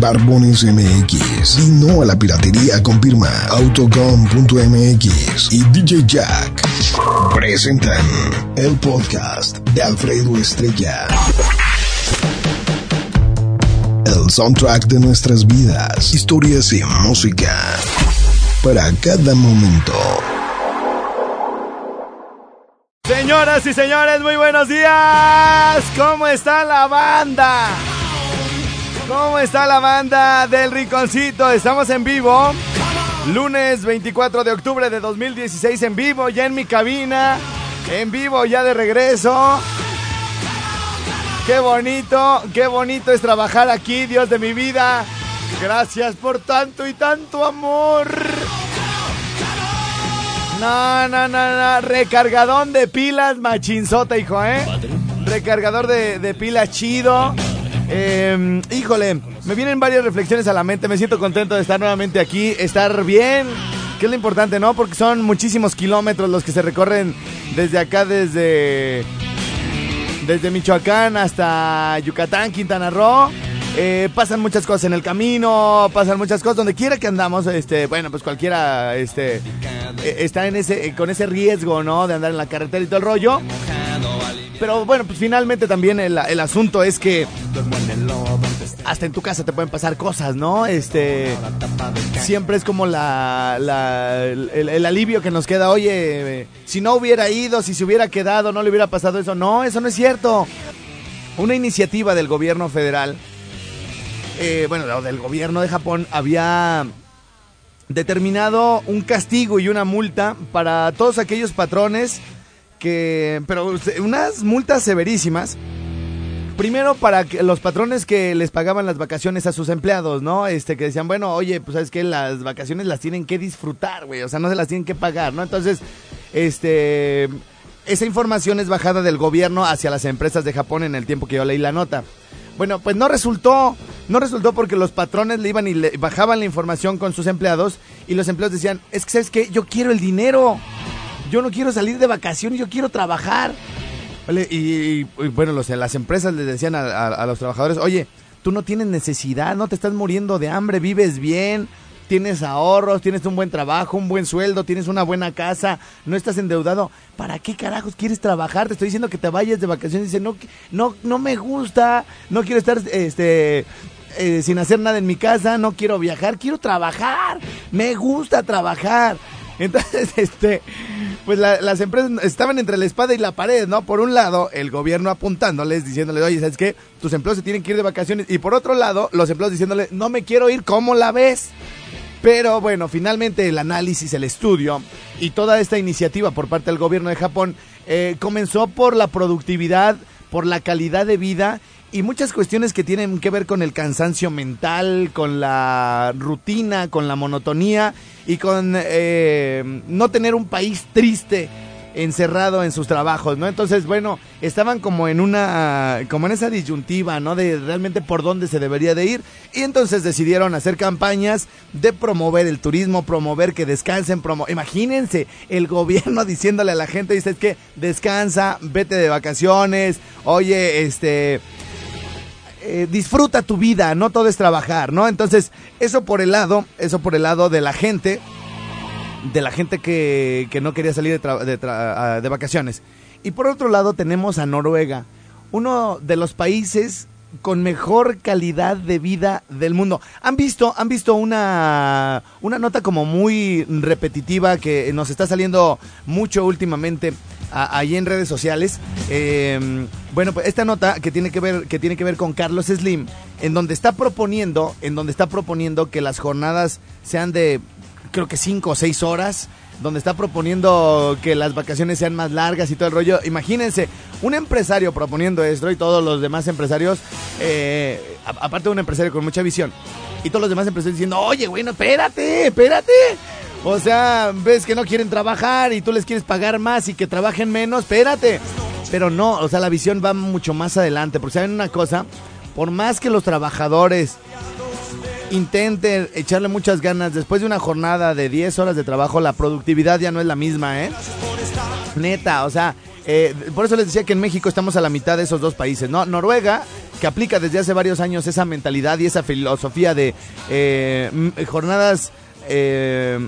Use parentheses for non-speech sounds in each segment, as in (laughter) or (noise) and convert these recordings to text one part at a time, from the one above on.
Barbones MX. Y no a la piratería con firma autocom.mx y DJ Jack. Presentan el podcast de Alfredo Estrella. El soundtrack de nuestras vidas, historias y música. Para cada momento. Señoras y señores, muy buenos días. ¿Cómo está la banda? ¿Cómo está la banda del Rinconcito? Estamos en vivo. Lunes 24 de octubre de 2016 en vivo, ya en mi cabina. En vivo, ya de regreso. Qué bonito, qué bonito es trabajar aquí, Dios de mi vida. Gracias por tanto y tanto amor. No, no, no, no. Recargadón de pilas, machinzota, hijo, ¿eh? Recargador de, de pilas chido. Eh, híjole, me vienen varias reflexiones a la mente. Me siento contento de estar nuevamente aquí, estar bien. Que es lo importante, ¿no? Porque son muchísimos kilómetros los que se recorren desde acá, desde. Desde Michoacán hasta Yucatán, Quintana Roo. Eh, pasan muchas cosas en el camino, pasan muchas cosas donde quiera que andamos, este, bueno, pues cualquiera, este, eh, está en ese, con ese riesgo, ¿no? De andar en la carretera y todo el rollo. Pero bueno, pues finalmente también el, el asunto es que hasta en tu casa te pueden pasar cosas, ¿no? Este, siempre es como la, la el, alivio que nos queda, oye, si no hubiera ido, si se hubiera quedado, no le hubiera pasado eso. No, eso no es cierto. Una iniciativa del gobierno federal eh, bueno, del gobierno de Japón había determinado un castigo y una multa para todos aquellos patrones que, pero unas multas severísimas. Primero para que los patrones que les pagaban las vacaciones a sus empleados, ¿no? Este que decían, bueno, oye, pues sabes que las vacaciones las tienen que disfrutar, güey, o sea, no se las tienen que pagar, ¿no? Entonces, este esa información es bajada del gobierno hacia las empresas de Japón en el tiempo que yo leí la nota. Bueno, pues no resultó, no resultó porque los patrones le iban y le bajaban la información con sus empleados y los empleados decían, es que sabes qué, yo quiero el dinero, yo no quiero salir de vacaciones, yo quiero trabajar. Y, y, y, bueno, las empresas les decían a, los trabajadores, oye, tú no tienes necesidad, no te estás muriendo de hambre, vives bien, tienes ahorros, tienes un buen trabajo, un buen sueldo, tienes una buena casa, no estás endeudado. ¿Para qué carajos quieres trabajar? Te estoy diciendo que te vayas de vacaciones dice, no, no, no me gusta, no quiero estar este, eh, sin hacer nada en mi casa, no quiero viajar, quiero trabajar, me gusta trabajar. Entonces, (laughs) este, pues la, las empresas estaban entre la espada y la pared, ¿no? Por un lado, el gobierno apuntándoles, diciéndoles, oye, ¿sabes qué? Tus empleados se tienen que ir de vacaciones. Y por otro lado, los empleados diciéndoles, no me quiero ir, ¿cómo la ves? Pero bueno, finalmente el análisis, el estudio y toda esta iniciativa por parte del gobierno de Japón eh, comenzó por la productividad, por la calidad de vida y muchas cuestiones que tienen que ver con el cansancio mental, con la rutina, con la monotonía y con eh, no tener un país triste encerrado en sus trabajos, ¿no? Entonces, bueno, estaban como en una, como en esa disyuntiva, ¿no? De realmente por dónde se debería de ir. Y entonces decidieron hacer campañas de promover el turismo, promover que descansen, promo imagínense el gobierno (laughs) diciéndole a la gente, dice, es que descansa, vete de vacaciones, oye, este... Eh, disfruta tu vida, no todo es trabajar, ¿no? Entonces, eso por el lado, eso por el lado de la gente, de la gente que, que no quería salir de, de, de, vacaciones. Y por otro lado tenemos a Noruega, uno de los países con mejor calidad de vida del mundo. Han visto, han visto una, una nota como muy repetitiva que nos está saliendo mucho últimamente ahí en redes sociales. Eh, bueno, pues esta nota que tiene que ver, que tiene que ver con Carlos Slim, en donde está proponiendo, en donde está proponiendo que las jornadas sean de creo que cinco o seis horas, donde está proponiendo que las vacaciones sean más largas y todo el rollo. Imagínense, un empresario proponiendo esto y todos los demás empresarios, eh, aparte de un empresario con mucha visión, y todos los demás empresarios diciendo, oye, bueno, espérate, espérate. O sea, ves que no quieren trabajar y tú les quieres pagar más y que trabajen menos, espérate. Pero no, o sea, la visión va mucho más adelante, porque saben una cosa, por más que los trabajadores intenten echarle muchas ganas. Después de una jornada de 10 horas de trabajo, la productividad ya no es la misma, ¿eh? Neta, o sea, eh, por eso les decía que en México estamos a la mitad de esos dos países, ¿no? Noruega, que aplica desde hace varios años esa mentalidad y esa filosofía de eh, jornadas eh,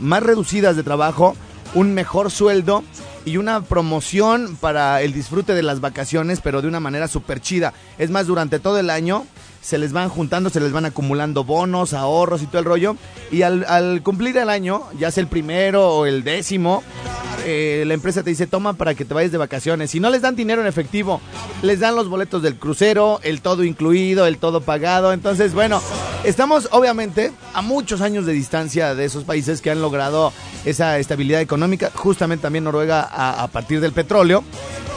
más reducidas de trabajo, un mejor sueldo y una promoción para el disfrute de las vacaciones, pero de una manera súper chida. Es más, durante todo el año se les van juntando, se les van acumulando bonos, ahorros y todo el rollo. Y al, cumplir el año, ya sea el primero o el décimo, eh, la empresa te dice, toma para que te vayas de vacaciones. Y no les dan dinero en efectivo, les dan los boletos del crucero, el todo incluido, el todo pagado. Entonces, bueno, estamos obviamente a muchos años de distancia de esos países que han logrado esa estabilidad económica, justamente también Noruega a, partir del petróleo.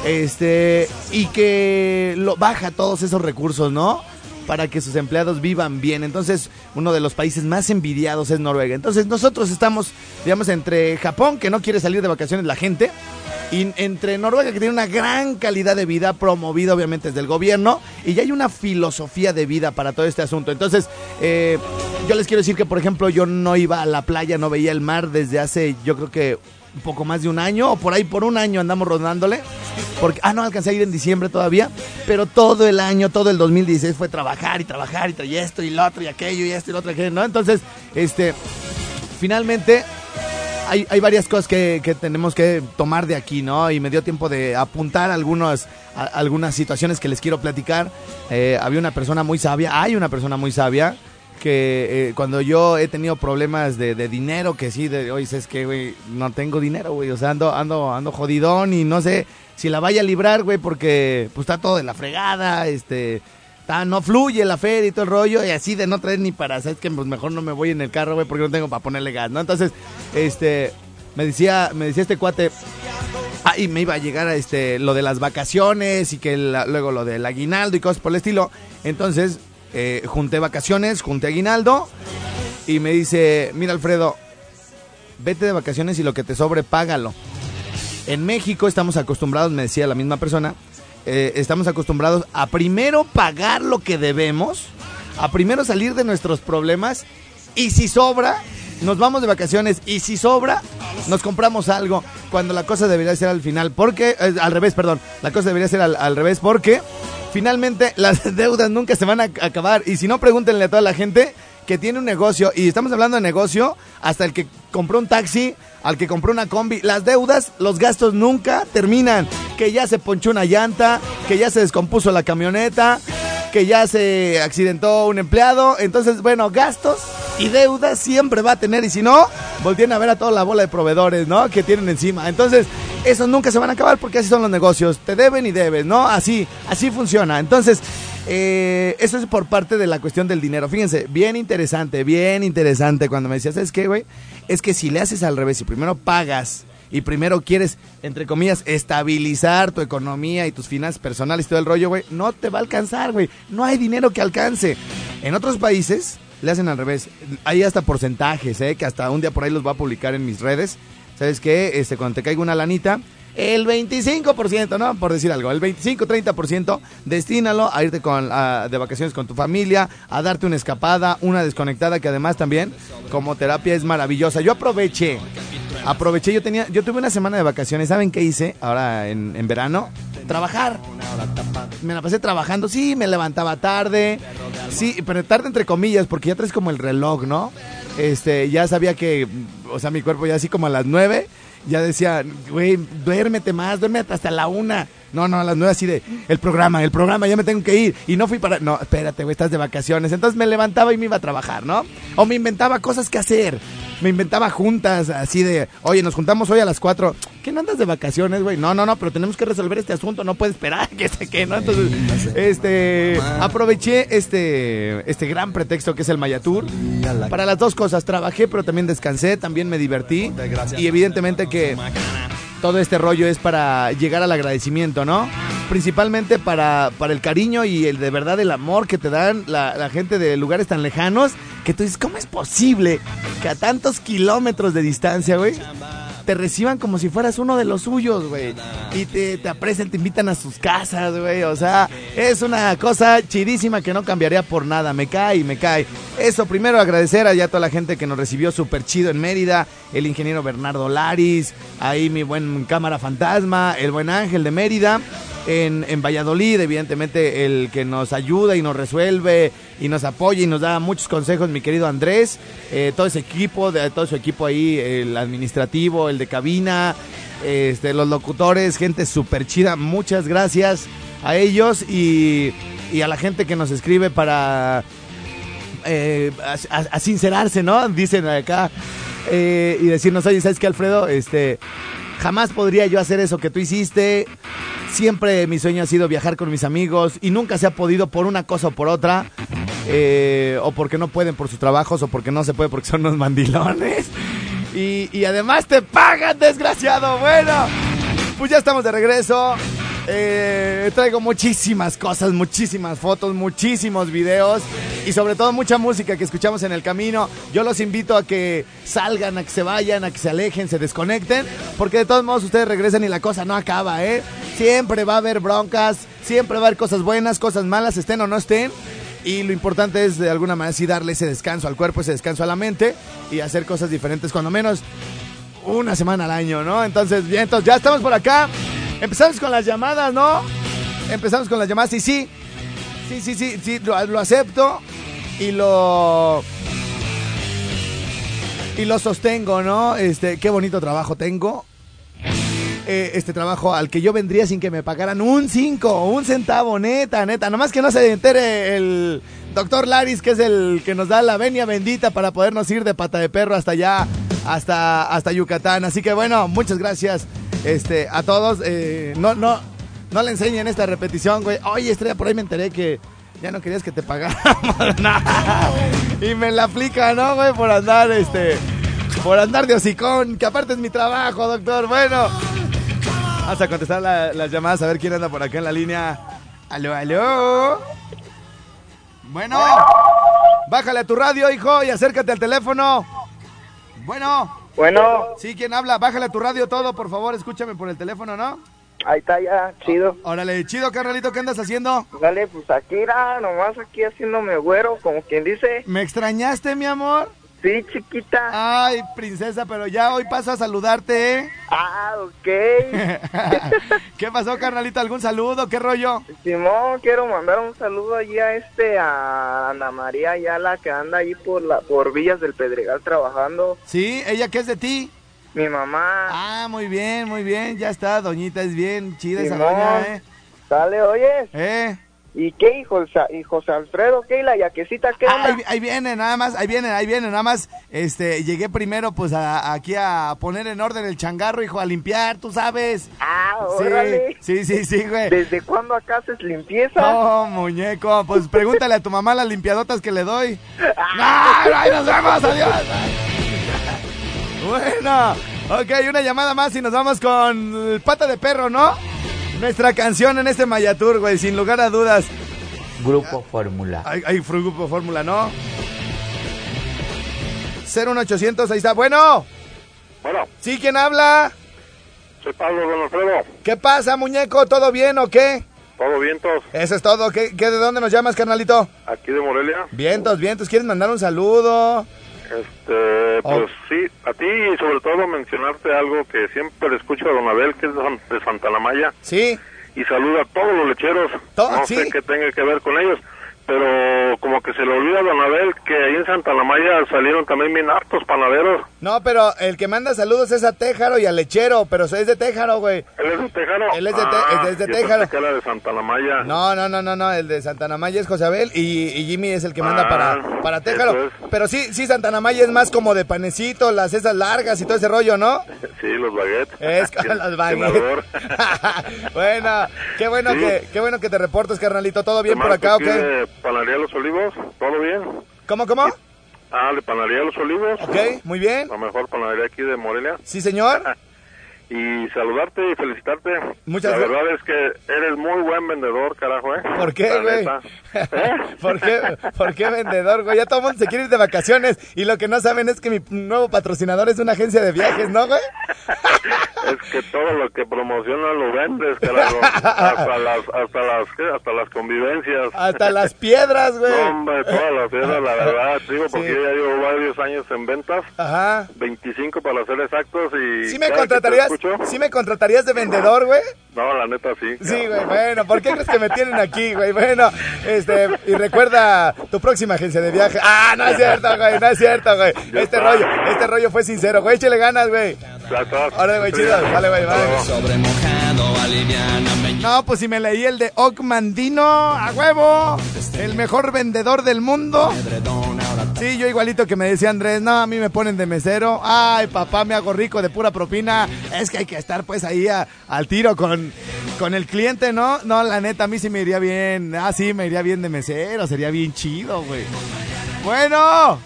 Este, y que lo, baja todos esos recursos, ¿no? Para que sus empleados vivan bien. Entonces, uno de los países más envidiados es Noruega. Entonces, nosotros estamos, digamos, entre Japón, que no quiere salir de vacaciones la gente, y entre Noruega, que tiene una gran calidad de vida, promovida obviamente desde el gobierno, y ya hay una filosofía de vida para todo este asunto. Entonces, eh, yo les quiero decir que, por ejemplo, yo no iba a la playa, no veía el mar desde hace, yo creo que un poco más de un año, o por ahí por un año andamos rodándole. Porque, ah, no, alcancé a ir en diciembre todavía, pero todo el año, todo el 2016 fue trabajar y trabajar y, y esto y lo otro y aquello y esto y lo otro, y aquello, ¿no? Entonces, este, finalmente hay, hay, varias cosas que, que, tenemos que tomar de aquí, ¿no? Y me dio tiempo de apuntar algunos, algunas situaciones que les quiero platicar. Eh, había una persona muy sabia, hay una persona muy sabia que eh, cuando yo he tenido problemas de, dinero, que sí, de hoy es que, güey, no tengo dinero, güey, o sea, ando, ando, ando jodidón y no sé si la vaya a librar, güey, porque pues está todo de la fregada, este, está, no fluye la feria y todo el rollo, y así de no traer ni para, sabes que pues mejor no me voy en el carro, güey, porque no tengo para ponerle gas, ¿no? Entonces, este, me decía, me decía este cuate, ah, y me iba a llegar a este, lo de las vacaciones y que luego lo del aguinaldo y cosas por el estilo, entonces eh, junté vacaciones, junté aguinaldo y me dice, mira Alfredo, vete de vacaciones y lo que te sobre, págalo. En México estamos acostumbrados, me decía la misma persona, eh, estamos acostumbrados a primero pagar lo que debemos, a primero salir de nuestros problemas y si sobra, nos vamos de vacaciones y si sobra, nos compramos algo cuando la cosa debería ser al final, porque, eh, al revés, perdón, la cosa debería ser al revés, porque finalmente las (laughs) deudas nunca se van a acabar. Y si no, pregúntenle a toda la gente que tiene un negocio, y estamos hablando de negocio, hasta el que compró un taxi, al que compró una combi, las deudas, los gastos nunca terminan. Que ya se ponchó una llanta, que ya se descompuso la camioneta, que ya se accidentó un empleado. Entonces, bueno, gastos y deudas siempre va a tener. Y si no, volteen a ver a toda la bola de proveedores, ¿no? Que tienen encima. Entonces, esos nunca se van a acabar porque así son los negocios. Te deben y debes, ¿no? Así, así funciona. Entonces, eh, eso es por parte de la cuestión del dinero. Fíjense, bien interesante, bien interesante cuando me decías, ¿sabes qué, güey? Es que si le haces al revés y primero pagas y primero quieres, entre comillas, estabilizar tu economía y tus finanzas personales y todo el rollo, güey, no te va a alcanzar, güey. No hay dinero que alcance. En otros países le hacen al revés. Hay hasta porcentajes, ¿eh? Que hasta un día por ahí los voy a publicar en mis redes ¿sabes qué? Este, cuando te caiga una lanita, el 25%, ¿no? Por decir algo, el 25-30% destínalo a irte con, de vacaciones con tu familia, a darte una escapada, una desconectada que además también como terapia es maravillosa. Yo aproveché, aproveché, yo tenía, yo tuve una semana de vacaciones, ¿saben qué hice ahora en, en verano? Trabajar. Me la pasé trabajando, sí, me levantaba tarde, sí, pero tarde entre comillas, porque ya traes como el reloj, ¿no? este, ya sabía que, o sea, mi cuerpo ya así como a las nueve, ya decía, güey, duérmete más, duérmete hasta la una. No, no, a las nueve así de, el programa, el programa, ya me tengo que ir. Y no fui para, no, espérate, güey, estás de vacaciones. Entonces me levantaba y me iba a trabajar, ¿no? O me inventaba cosas que hacer me inventaba juntas así de, oye, nos juntamos hoy a las 4. ¿Qué no andas de vacaciones, güey? No, no, no, pero tenemos que resolver este asunto, no puede esperar (laughs) que sé qué, ¿no? Entonces, este, aproveché este, este gran pretexto que es el Mayatur para las dos cosas. Trabajé, pero también descansé, también me divertí. Y evidentemente que todo este rollo es para llegar al agradecimiento, ¿no? Principalmente para, para el cariño y el de verdad el amor que te dan la, la gente de lugares tan lejanos que tú dices, ¿cómo es posible que a tantos kilómetros de distancia, güey, te reciban como si fueras uno de los suyos, güey. Y te, te aprecian, te invitan a sus casas, güey. O sea, es una cosa chidísima que no cambiaría por nada. Me cae, me cae. Eso, primero agradecer a ya toda la gente que nos recibió súper chido en Mérida. El ingeniero Bernardo Laris, ahí mi buen cámara fantasma, el buen Ángel de Mérida en, en, Valladolid, evidentemente el que nos ayuda y nos resuelve y nos apoya y nos da muchos consejos, mi querido Andrés, eh, todo ese equipo, de, todo su equipo ahí, el administrativo, el de cabina, este, los locutores, gente súper chida, muchas gracias a ellos y, y, a la gente que nos escribe para eh, sincerarse, ¿no? Dicen acá. Eh, y decirnos, oye, ¿sabes qué, Alfredo? Este, jamás podría yo hacer eso que tú hiciste. Siempre mi sueño ha sido viajar con mis amigos y nunca se ha podido por una cosa o por otra. Eh, o porque no pueden por sus trabajos o porque no se puede porque son unos mandilones. Y, y además te pagan, desgraciado. Bueno, pues ya estamos de regreso. Eh, traigo muchísimas cosas, muchísimas fotos, muchísimos videos y sobre todo mucha música que escuchamos en el camino. Yo los invito a que salgan, a que se vayan, a que se alejen, se desconecten, porque de todos modos ustedes regresan y la cosa no acaba, ¿eh? Siempre va a haber broncas, siempre va a haber cosas buenas, cosas malas, estén o no estén. Y lo importante es de alguna manera sí darle ese descanso al cuerpo, ese descanso a la mente y hacer cosas diferentes, cuando menos una semana al año, ¿no? Entonces, bien, entonces ya estamos por acá. Empezamos con las llamadas, ¿no? Empezamos con las llamadas y sí, sí, sí, sí, sí, lo, acepto y lo y lo sostengo, ¿no? Este, qué bonito trabajo tengo. Eh, este trabajo al que yo vendría sin que me pagaran un 5, un centavo, neta, neta. Nomás que no se entere el doctor Laris, que es el que nos da la venia bendita para podernos ir de pata de perro hasta allá, hasta, hasta Yucatán. Así que bueno, muchas gracias este, a todos. Eh, no, no, no le enseñen esta repetición, güey. Oye, Estrella, por ahí me enteré que ya no querías que te pagáramos (laughs) nada. Y me la aplica, ¿no, güey? Por andar, este, por andar de hocicón, que aparte es mi trabajo, doctor. Bueno, vamos a contestar la, las llamadas, a ver quién anda por acá en la línea. Aló, aló. Bueno, bájale a tu radio, hijo, y acércate al teléfono. Bueno. Bueno. Sí, ¿quién habla? Bájale a tu radio todo, por favor, escúchame por el teléfono, ¿no? Ahí está ya, chido. Órale, chido, carnalito, ¿qué andas haciendo? Dale, pues aquí era, nomás aquí haciéndome güero, como quien dice. ¿Me extrañaste, mi amor? Sí, chiquita. Ay, princesa, pero ya hoy paso a saludarte, ¿eh? Ah, ok. (laughs) ¿Qué pasó, carnalito? ¿Algún saludo? ¿Qué rollo? Simón, quiero mandar un saludo allí a este, a Ana María Ayala, que anda ahí por la, por Villas del Pedregal trabajando. Sí, ¿ella qué es de ti? Mi mamá. Ah, muy bien, muy bien, ya está, doñita, es bien chida esa doña, ¿eh? Dale, oyes. ¿Eh? ¿Y qué, hijo, y José Alfredo? ¿Qué? ¿Y la yaquecita qué Ah, onda? ahí, ahí viene, nada más, ahí viene, ahí viene, nada más, este, llegué primero, pues, a- aquí a poner en orden el changarro, hijo, a limpiar, tú sabes. Ah, Sí, órale. sí, sí, sí, güey. ¿Desde cuándo acá haces limpieza? No, muñeco, pues pregúntale a tu mamá las limpiadotas que le doy. Ah. ¡No! ¡Ahí nos vemos! ¡Adiós! Bueno, ok, una llamada más y nos vamos con el pata de perro, ¿no? Nuestra canción en este Mayatur, güey, sin lugar a dudas. Grupo Fórmula. Hay, hay Fru- Grupo Fórmula, ¿no? 01800, ahí está. Bueno, Bueno, ¿sí quién habla? soy Pablo Don Alfredo. ¿Qué pasa, muñeco? ¿Todo bien o qué? Todo vientos, Eso es todo. ¿Qué, qué, de dónde nos llamas, carnalito? aquí de Morelia. Vientos, vientos. ¿Quieres mandar un saludo? Este, pues Oh. sí, a ti y sobre todo mencionarte algo que siempre le escucho a Don Abel, que es de San- de Santa María, Sí. y saluda a todos los lecheros. To- no sí. sé qué tenga que ver con ellos, pero como que se le olvida a Don Abel que ahí en Santa Maya salieron también bien hartos panaderos. No, pero el que manda saludos es a Téjaro y al lechero, pero es de Téjaro, güey. ¿Él es de Tejano? Él es de Ah, es de pensé que era de Santa Maya. No, no, no, no, no, el de Santana Maya es José Abel y, y Jimmy es el que manda Ah, para, para es. Pero sí, sí, Santana Maya es más como de panecito, las esas largas y todo ese rollo, ¿no? Sí, los baguettes. Es con (laughs) qué baguettes. (laughs) bueno, qué bueno Sí. que, qué bueno que te reportes, carnalito. ¿Todo bien por acá o qué? De Panadería Los Olivos, ¿todo bien? ¿Cómo, cómo? Ah, de Panadería Los Olivos. Ok, muy bien. La mejor panadería aquí de Morelia. Sí, señor. (laughs) y saludarte y felicitarte. Muchas La gra- verdad es que eres muy buen vendedor, carajo, ¿eh? ¿Por qué, La güey? ¿Eh? (laughs) ¿Por qué, ¿Por qué vendedor, güey? Ya todo el mundo se quiere ir de vacaciones y lo que no saben es que mi nuevo patrocinador es una agencia de viajes, ¿no, güey? (laughs) Es que todo lo que promocionas lo vendes, carajo. Hasta las, hasta las, ¿qué? Hasta las convivencias. Hasta las (laughs) piedras, güey. No, hombre, todas las piedras, la verdad, digo, porque Sí. ya llevo varios años en ventas, Ajá. 25 para ser exactos y... ¿Sí me contratarías? Escucho- ¿Sí me contratarías de vendedor, güey? No, la neta sí. Sí, güey, bueno, ¿por qué crees que me tienen aquí, güey? Bueno, este, y recuerda tu próxima agencia de viaje. Ah, no es cierto, güey, no es cierto, güey. Este está. rollo, este rollo fue sincero, güey, échale ganas, güey. Órale, güey, chido, vale, güey, vale. No, pues si me leí el de Ocmandino, a huevo, el mejor vendedor del mundo. Sí, yo igualito que me decía Andrés, no, a mí me ponen de mesero. Ay, papá, me hago rico de pura propina. Es que hay que estar pues ahí a- al tiro con, con el cliente, ¿no? No, la neta, a mí sí me iría bien. Ah, sí, me iría bien de mesero, sería bien chido, güey. Bueno,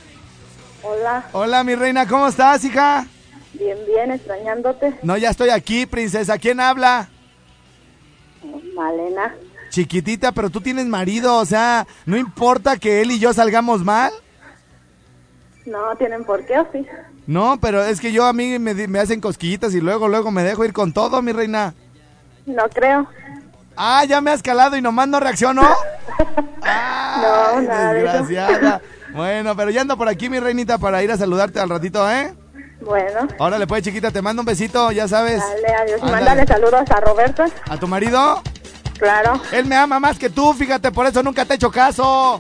Hola, hola mi reina, ¿cómo estás, hija? bien, bien, extrañándote. No, ya estoy aquí, princesa. ¿Quién habla? Malena, Chiquitita, pero tú tienes marido, o sea, no importa que él y yo salgamos mal. No tienen por qué, ¿o sí? No, pero es que yo a mí me, hacen cosquillitas y luego, luego me dejo ir con todo, mi reina. No creo. Ah, ya me has calado y nomás no reaccionó. (laughs) No, nada desgraciada. Bueno, pero ya ando por aquí, mi reinita, para ir a saludarte al ratito, ¿eh? Bueno, Órale, pues, chiquita, te mando un besito, ya sabes. dale, adiós. Ándale. Mándale saludos a Roberto. ¿A tu marido? Claro, Él me ama más que tú, fíjate, por eso nunca te he hecho caso.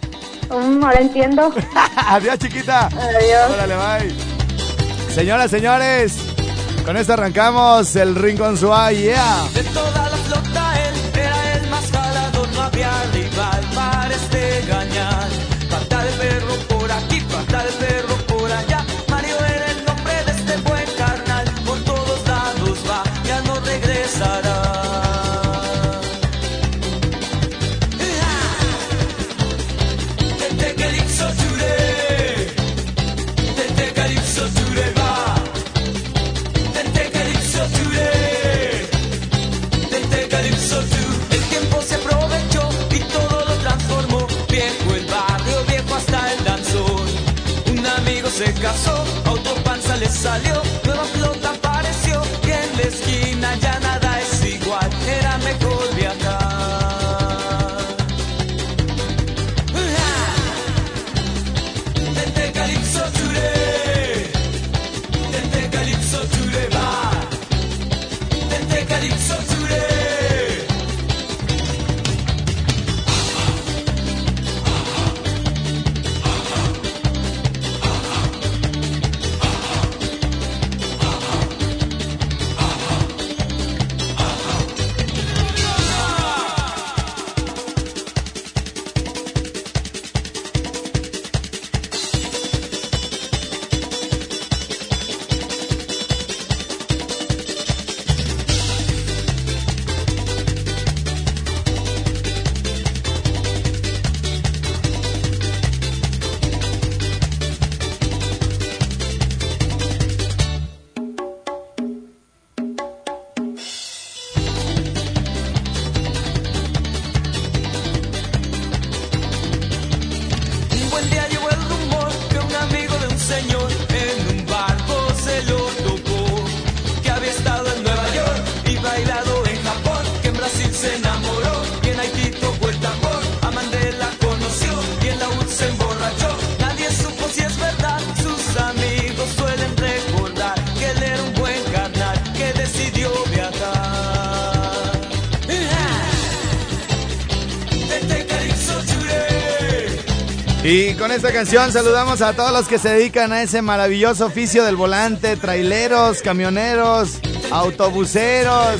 Mm, ahora entiendo. (laughs) Adiós, chiquita. Adiós. Órale, bye. Señoras, señores, con esto arrancamos el Rincón Suá, yeah. De toda la flota él era el más jalador, no había Y con esta canción saludamos a todos los que se dedican a ese maravilloso oficio del volante, traileros, camioneros, autobuseros,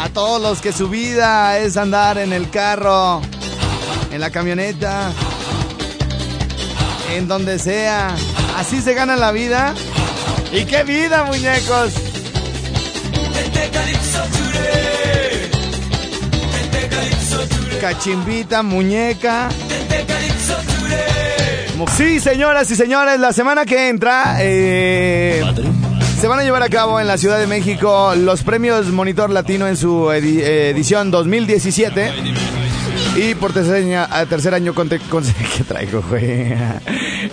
a todos los que su vida es andar en el carro, en la camioneta, en donde sea. Así se gana la vida. ¿Y qué vida, muñecos? Cachimbita, muñeca. Sí, señoras y señores, la semana que entra eh, se van a llevar a cabo en la Ciudad de México los premios Monitor Latino en su edi- edición 2017. Y por tercer año, tercer año (laughs) ¿Qué traigo, güey?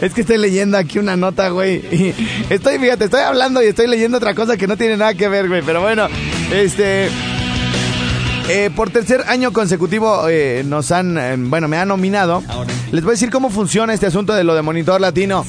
Es que estoy leyendo aquí una nota, güey. Estoy, fíjate, estoy hablando y estoy leyendo otra cosa que no tiene nada que ver, güey. Pero bueno, este... Eh, por tercer año consecutivo eh, nos han, eh, bueno, me han nominado. Les voy a decir cómo funciona este asunto de lo de Monitor Latino.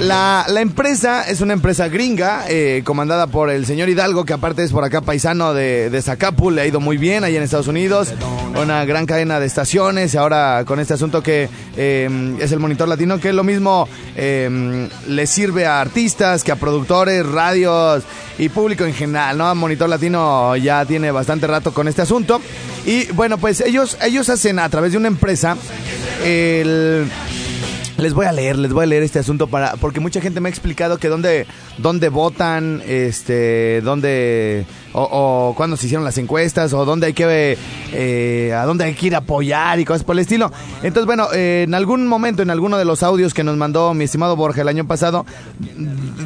La, la empresa es una empresa gringa, eh, comandada por el señor Hidalgo, que aparte es por acá paisano de, de Zacapul, le ha ido muy bien ahí en Estados Unidos. Una gran cadena de estaciones, y ahora con este asunto que eh, es el Monitor Latino, que lo mismo eh, le sirve a artistas, que a productores, radios y público en general, ¿no? Monitor Latino ya tiene bastante rato con este asunto. Y bueno, pues ellos, ellos hacen a través de una empresa el... Les voy a leer, les voy a leer este asunto para porque mucha gente me ha explicado que dónde dónde votan, este, dónde o, o cuándo se hicieron las encuestas o dónde hay que eh, a dónde hay que ir a apoyar y cosas por el estilo. Entonces, bueno, eh, en algún momento en alguno de los audios que nos mandó mi estimado Borja el año pasado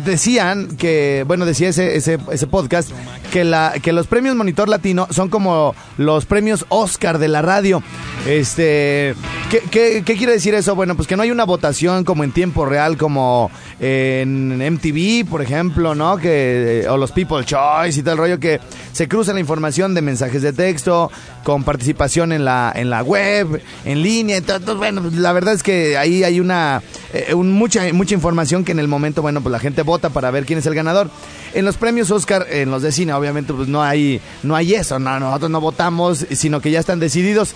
decían que, bueno, decía ese, ese, ese podcast que, la, que los premios Monitor Latino son como los premios Oscar de la radio. Este, ¿qué, qué, qué quiere decir eso? Bueno, pues que no hay una votación como en tiempo real, como en MTV, por ejemplo, ¿no? Que, o los People Choice y el rollo que se cruza la información de mensajes de texto con participación en la, en la web, en línea. Entonces, bueno, pues, la verdad es que ahí hay una, eh, un- mucha, mucha información que en el momento, bueno, pues la gente vota para ver quién es el ganador. En los premios Oscar, en los de cine, obviamente, pues no hay, no hay eso, no, nosotros no votamos, sino que ya están decididos.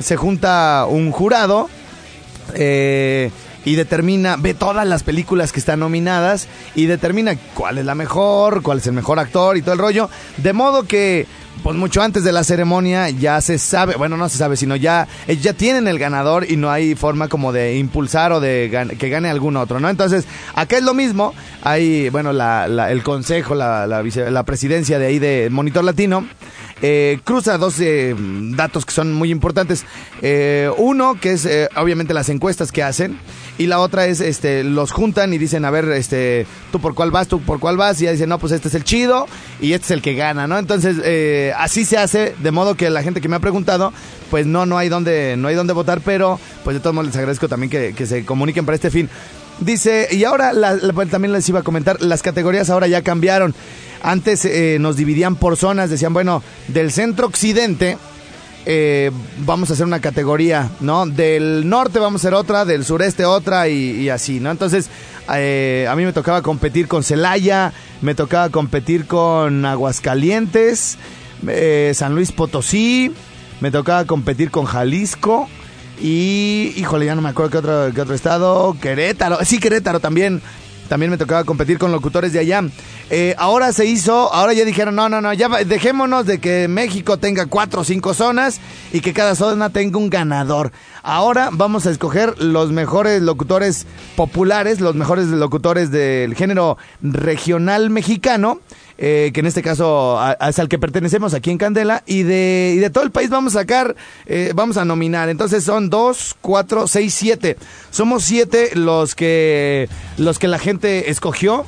Se junta un jurado eh, y determina, ve todas las películas que están nominadas y determina cuál es la mejor, cuál es el mejor actor y todo el rollo. De modo que, pues mucho antes de la ceremonia ya se sabe, bueno, no se sabe, sino ya, ellos ya tienen el ganador y no hay forma como de impulsar o de que gane algún otro, ¿no? Entonces, acá es lo mismo, hay, bueno, la, la- el consejo, la, la presidencia de ahí de Monitor Latino. Eh, cruza dos eh, datos que son muy importantes. Eh, uno, que es eh, obviamente las encuestas que hacen. Y la otra es, este, los juntan y dicen, a ver, este, tú por cuál vas, tú por cuál vas. Y ya dicen, no, pues este es el chido y este es el que gana, ¿no? Entonces, eh, así se hace, de modo que la gente que me ha preguntado, pues no, no hay donde, no hay donde votar, pero pues de todos modos les agradezco también que, que se comuniquen para este fin. Dice, y ahora bueno, también les iba a comentar, las categorías ahora ya cambiaron. Antes eh, nos dividían por zonas, decían, bueno, del centro occidente eh, vamos a hacer una categoría, ¿no? Del norte vamos a hacer otra, del sureste otra y, así, ¿no? Entonces, eh, a mí me tocaba competir con Celaya, me tocaba competir con Aguascalientes, San Luis Potosí, me tocaba competir con Jalisco y, híjole, ya no me acuerdo qué otro, qué otro estado, Querétaro, sí, Querétaro también. También me tocaba competir con locutores de allá. Eh, ahora se hizo, ahora ya dijeron, no, no, no, ya dejémonos de que México tenga cuatro o cinco zonas y que cada zona tenga un ganador. Ahora vamos a escoger los mejores locutores populares, los mejores locutores del género regional mexicano. Eh, que en este caso es al que pertenecemos aquí en Candela, y de, y de todo el país vamos a sacar, eh, vamos a nominar. Entonces son dos, cuatro, seis, siete. Somos siete los que, los que la gente escogió.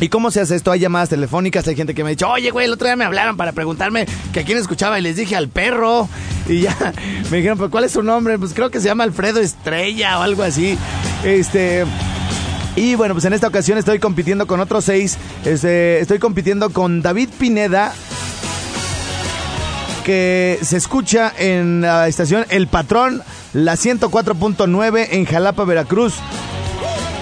¿Y cómo se hace esto? Hay llamadas telefónicas, hay gente que me ha dicho, oye, güey, el otro día me hablaron para preguntarme que a quién escuchaba y les dije al perro. Y ya (laughs) me dijeron, pues, ¿cuál es su nombre? Pues creo que se llama Alfredo Estrella o algo así. Este... Y bueno, pues en esta ocasión estoy compitiendo con otros seis. Este, estoy compitiendo con David Pineda, que se escucha en la estación El Patrón, la 104.9 en Jalapa, Veracruz.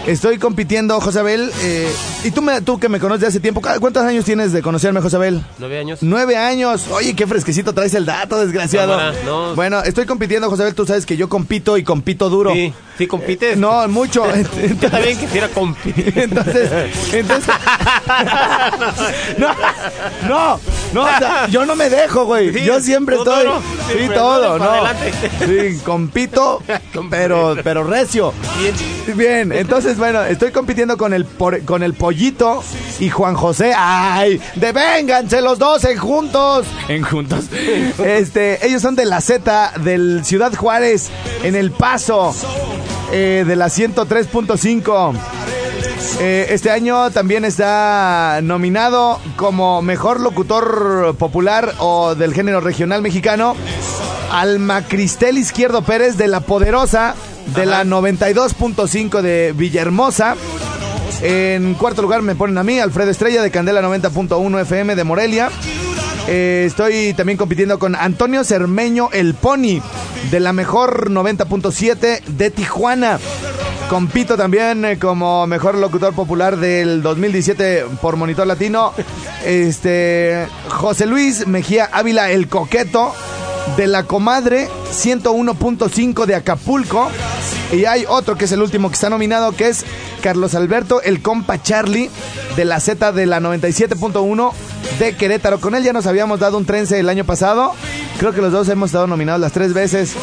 Estoy compitiendo, Josabel, eh, y tú, me, tú que me conoces de hace tiempo, ¿cuántos años tienes de conocerme, Josabel? ¿Nueve años? Nueve años. Oye, qué fresquecito traes el dato, desgraciado. Cámara, no. Bueno, estoy compitiendo, Josabel, tú sabes que yo compito y compito duro. Sí, sí compites. No, mucho. (laughs) Yo también quisiera competir. (laughs) Entonces, entonces. (laughs) no, no, no, o sea, yo no me dejo, güey. Sí, yo siempre estoy. duro, sí, siempre, todo, ¿no? adelante. Sí, compito, pero, pero recio. Bien, entonces, bueno, estoy compitiendo con el, por- con el y Juan José. ¡Ay! ¡Devénganse los dos en juntos! En juntos. (laughs) Este, ellos son de la Z del Ciudad Juárez, en El Paso, eh, de la 103.5. Eh, este año también está nominado como mejor locutor popular o del género regional mexicano Alma Cristel Izquierdo Pérez de La Poderosa de la 92.5 de Villahermosa. En cuarto lugar me ponen a mí, Alfredo Estrella de Candela 90.1 FM de Morelia. Eh, estoy también compitiendo con Antonio Cermeño El Pony de la mejor 90.7 de Tijuana. Compito también eh, como mejor locutor popular del 2017 por Monitor Latino. Este José Luis Mejía Ávila El Coqueto de la Comadre 101.5 de Acapulco. Y hay otro que es el último que está nominado, que es Carlos Alberto El Compa Charlie de la Z de la 97.1 de Querétaro. Con él ya nos habíamos dado un trense el año pasado. Creo que los dos hemos estado nominados las tres veces.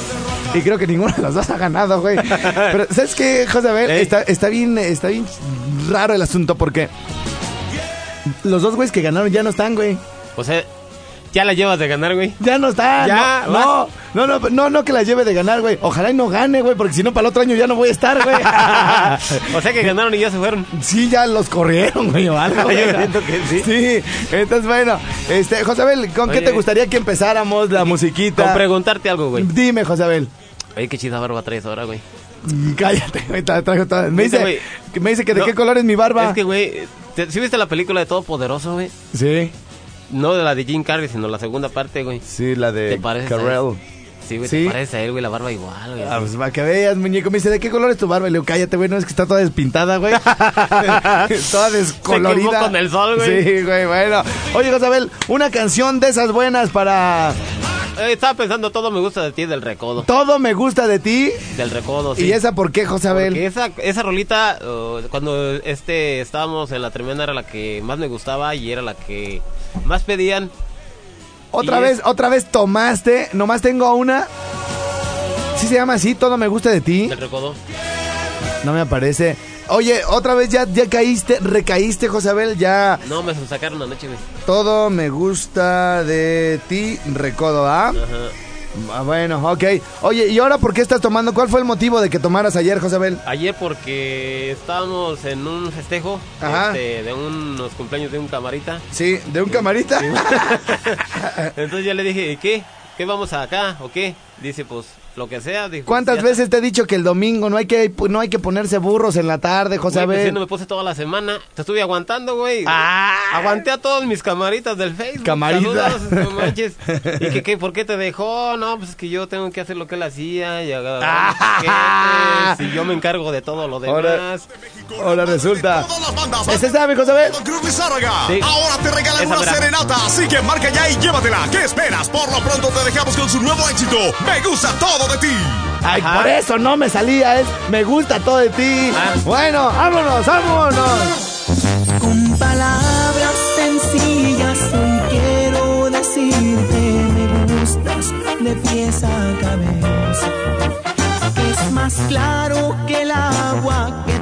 Y creo que ninguno de los dos ha ganado, güey. (laughs) Pero, ¿sabes qué, José? A ver, está, está bien, está bien raro el asunto porque los dos güeyes que ganaron ya no están, güey. O sea, ya la llevas de ganar, güey. Ya no está. Ya, no, no, no, no, no, no que la lleve de ganar, güey. Ojalá y no gane, güey, porque si no, para el otro año ya no voy a estar, güey. (laughs) O sea que ganaron y ya se fueron. sí, ya los corrieron, güey, o (laughs) algo. Yo güey. siento que sí. Sí, entonces, bueno, este, Josabel, ¿con qué te gustaría que empezáramos la musiquita? Con preguntarte algo, güey. Dime, Josabel. Oye, qué chida barba traes ahora, güey. Cállate, güey, tra- traigo toda- Me dice, güey. que me dice que de No, qué color es mi barba. Es que, güey, ¿te- ¿sí viste la película de Todopoderoso, güey? Sí, No de la de Jim Carrey, sino la segunda parte, güey. sí, la de ¿Te pareces a Carell. Sí, güey, Sí. te parece a él, güey, la barba igual, güey. Ah, pues para que veas, muñeco. Me dice, ¿de qué color es tu barba? Y le digo, cállate, güey, no es que está toda despintada, güey. (laughs) (laughs) toda descolorida. Se con el sol, güey. Sí, güey, bueno. Oye, Josabel, una canción de esas buenas para Eh, estaba pensando, todo me gusta de ti, del recodo. Todo me gusta de ti. Del recodo, sí. ¿Y esa por qué, Josabel? Porque esa, esa rolita, uh, cuando este estábamos en la tremenda, era la que más me gustaba y era la que más pedían. Otra vez, es- otra vez tomaste. Nomás tengo una. Sí se llama así, todo me gusta de ti. Del recodo. No me aparece. Oye, otra vez ya, ya caíste, recaíste, Josabel, ya No, me sacaron anoche, güey. todo me gusta de ti, recodo, ¿ah? Ajá. Ah, Bueno, ok. Oye, ¿y ahora por qué estás tomando? ¿Cuál fue el motivo de que tomaras ayer, Josabel? Ayer porque estábamos en un festejo Ajá. este, de unos cumpleaños de un camarita. Sí, de un camarita. (laughs) Entonces ya le dije, ¿y qué? ¿Qué vamos acá o qué? Dice, pues, lo que sea. Dijo, ¿Cuántas ya veces te he dicho que el domingo no hay que no hay que ponerse burros en la tarde, Güey, pues, Josabel? sí, no me puse toda la semana. Te estuve aguantando, güey. Ah. Aguanté a todos mis camaritas del Facebook. Camarita. Saludos, no (laughs) manches. ¿Y que, qué, por qué te dejó? No, pues es que yo tengo que hacer lo que él hacía y Ah. y yo me encargo de todo lo Ahora- demás. Ahora resulta. Todas las bandas. ¿Es esa, mi Josabel? Cruz Lizárraga. Sí. Ahora te regalan Esa una verá. serenata, así que marca ya y llévatela. ¿Qué esperas? Por lo pronto te dejamos con su nuevo éxito. Me gusta todo de ti. Ay, Ajá. por eso no me salía, es me gusta todo de ti. Ah. Bueno, vámonos, vámonos. Con palabras sencillas hoy quiero decirte me gustas de pies a cabeza. Es más claro que el agua que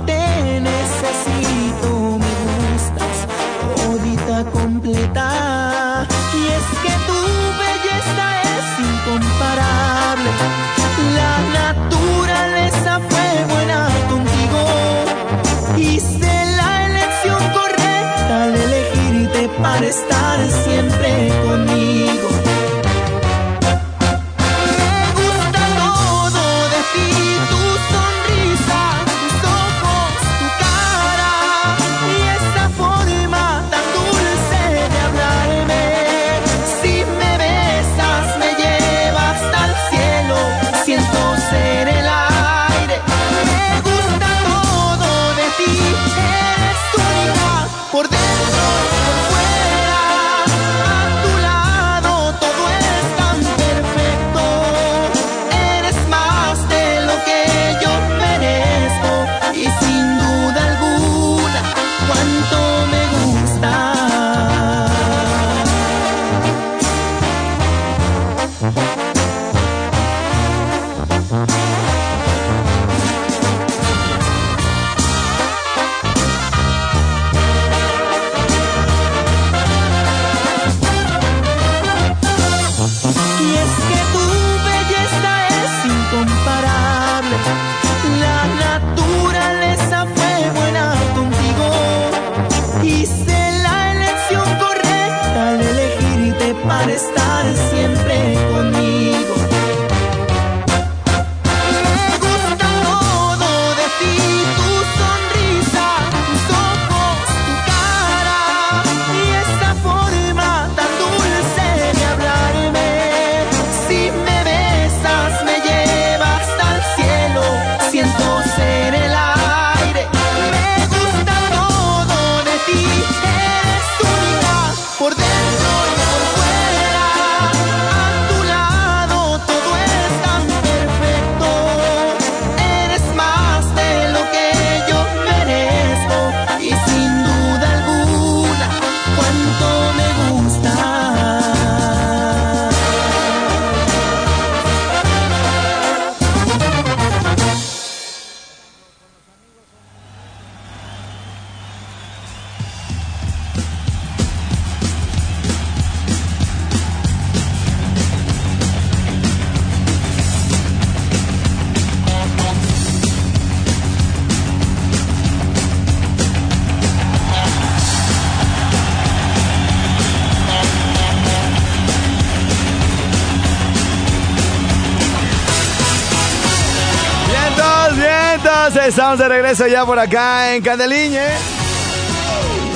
De regreso ya por acá en Candeliñe.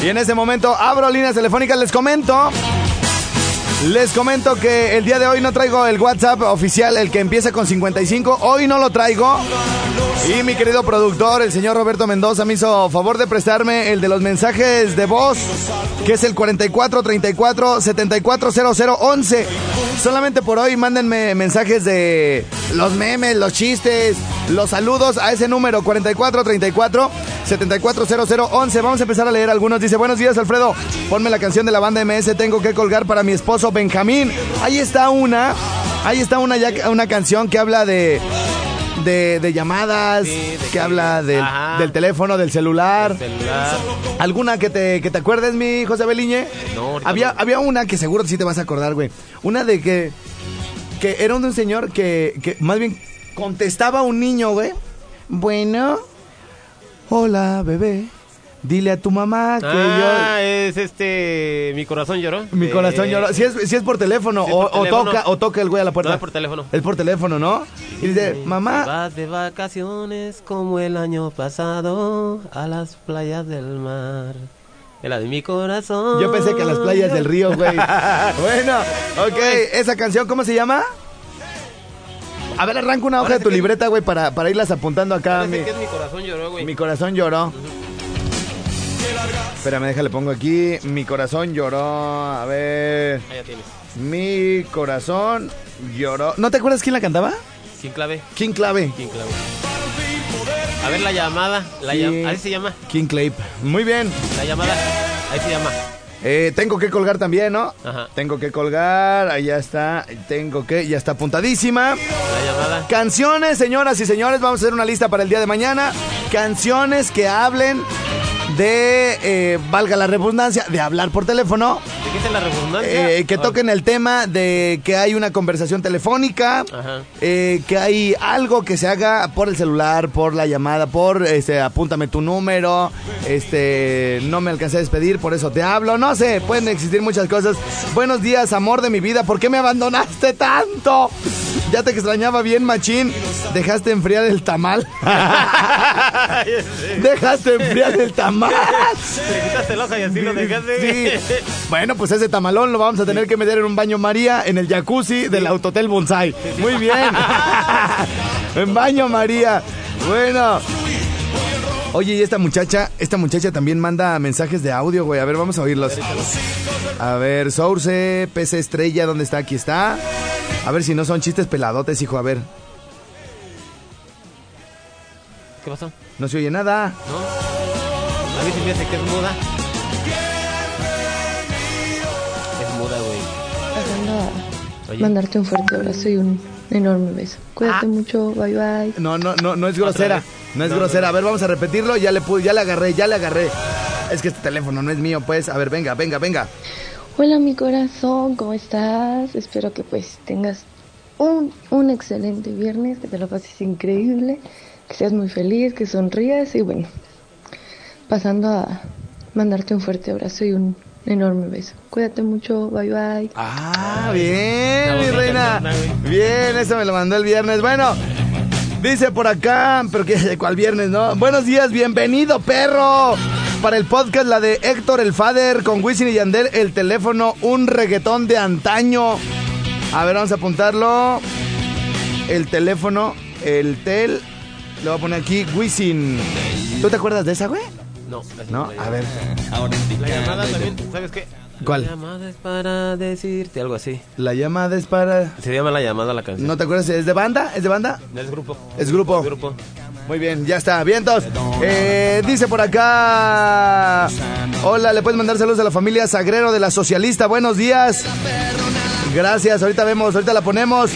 Y en ese momento abro líneas telefónicas, les comento. Les comento que el día de hoy no traigo el WhatsApp oficial, el que empieza con 55. Hoy no lo traigo. Y mi querido productor, el señor Roberto Mendoza, me hizo favor de prestarme el de los mensajes de voz, que es el 4434 740011. Solamente por hoy mándenme mensajes de los memes, los chistes, los saludos a ese número 4434 740011. Vamos a empezar a leer algunos. Dice, buenos días Alfredo, ponme la canción de la banda MS, tengo que colgar para mi esposo Benjamín. Ahí está una, ahí está una, ya- una canción que habla de... De, de llamadas, que habla del, del teléfono, del celular. Celular. ¿Alguna que te, que te acuerdes, mi José Beliñe? No, había, no. había una que seguro sí te vas a acordar, güey. Una de que, que era de un señor que, que más bien contestaba a un niño, güey. Bueno. Hola, bebé. Dile a tu mamá que Ah, es este. Mi corazón lloró. yo... Mi Eh, corazón lloró. Si es, si es por teléfono, es o, por o teléfono. toca, o toca el güey a la puerta. No, es por teléfono. Es por teléfono, ¿no? Y dice, mamá, Vas de vacaciones como el año pasado a las playas del mar. En la de mi corazón. Yo pensé que a las playas del río, güey. (laughs) bueno, ok, esa canción, ¿cómo se llama? A ver, arranca una hoja de tu libreta, güey, para, para irlas apuntando acá. Mi, que es mi corazón lloró, güey. mi corazón lloró. Espérame, déjale, pongo aquí. Mi corazón lloró. A ver. Ahí tienes. Mi corazón lloró. ¿No te acuerdas quién la cantaba? King clave. King Clave. A ver la llamada. La llam- Ahí se llama. King Clave. Muy bien. La llamada. Ahí se llama. Eh, tengo que colgar también, ¿no? Ajá. Tengo que colgar. Ahí ya está. Tengo que. Ya está apuntadísima. La llamada. Canciones, señoras y señores, vamos a hacer una lista para el día de mañana. Canciones que hablen de, eh, valga la redundancia, de hablar por teléfono. ¿De qué es la redundancia? eh, que toquen el tema de que hay una conversación telefónica, Ajá. eh, que hay algo que se haga por el celular, por la llamada, por, este, apúntame tu número, este, no me alcancé a despedir, por eso te hablo, no sé, pueden existir muchas cosas. Buenos días, amor de mi vida, ¿por qué me abandonaste tanto? Ya te extrañaba bien, machín, dejaste enfriar el tamal. (laughs) dejaste enfriar el tamal. Le quitaste el hoja y así lo dejaste. Sí. Bueno, pues ese tamalón lo vamos a tener que meter en un baño María en el jacuzzi del Autotel Bonsai. Muy bien. (laughs) en baño María. Bueno. Oye, y esta muchacha, esta muchacha también manda mensajes de audio, güey. A ver, vamos a oírlos. A ver, Source, PC Estrella, ¿dónde está? Aquí está. A ver si no son chistes peladotes, hijo, a ver. ¿Qué pasó? No se oye nada. ¿No? A mí se me hace que es muda. Es muda, güey. Oye. mandarte un fuerte abrazo y un enorme beso. Cuídate Ah. mucho, bye bye. No, no, no, no es grosera. No es No, grosera. A ver, vamos a repetirlo. Ya le pude, ya le agarré, ya le agarré. Es que este teléfono no es mío, pues. A ver, venga, venga, venga. Hola mi corazón, ¿cómo estás? Espero que pues tengas un, un excelente viernes, que te lo pases increíble, que seas muy feliz, que sonrías y bueno, pasando a mandarte un fuerte abrazo y un enorme beso. Cuídate mucho, bye bye. Ah, bien, mi reina. Bien, eso me lo mandó el viernes. Bueno, dice por acá, pero que cuál viernes, ¿no? Buenos días, bienvenido, perro. Para el podcast, la de Héctor el Fader con Wisin y Yandel, el teléfono, un reggaetón de antaño. A ver, vamos a apuntarlo. El teléfono, el tel. Le voy a poner aquí, Wisin. ¿Tú te acuerdas de esa, güey? No, No, a ver. La llamada también, ¿sabes qué? ¿Cuál? La llamada es para decirte algo así. La llamada es para. Se llama la llamada la canción. ¿No te acuerdas? ¿Es de banda? ¿Es de banda? Es grupo. Es grupo. Es grupo. Muy bien, ya está. Vientos. Eh, dice por acá. Hola, le puedes mandar saludos a la familia Sagrero de la Socialista. Buenos días. Gracias, ahorita vemos, ahorita la ponemos.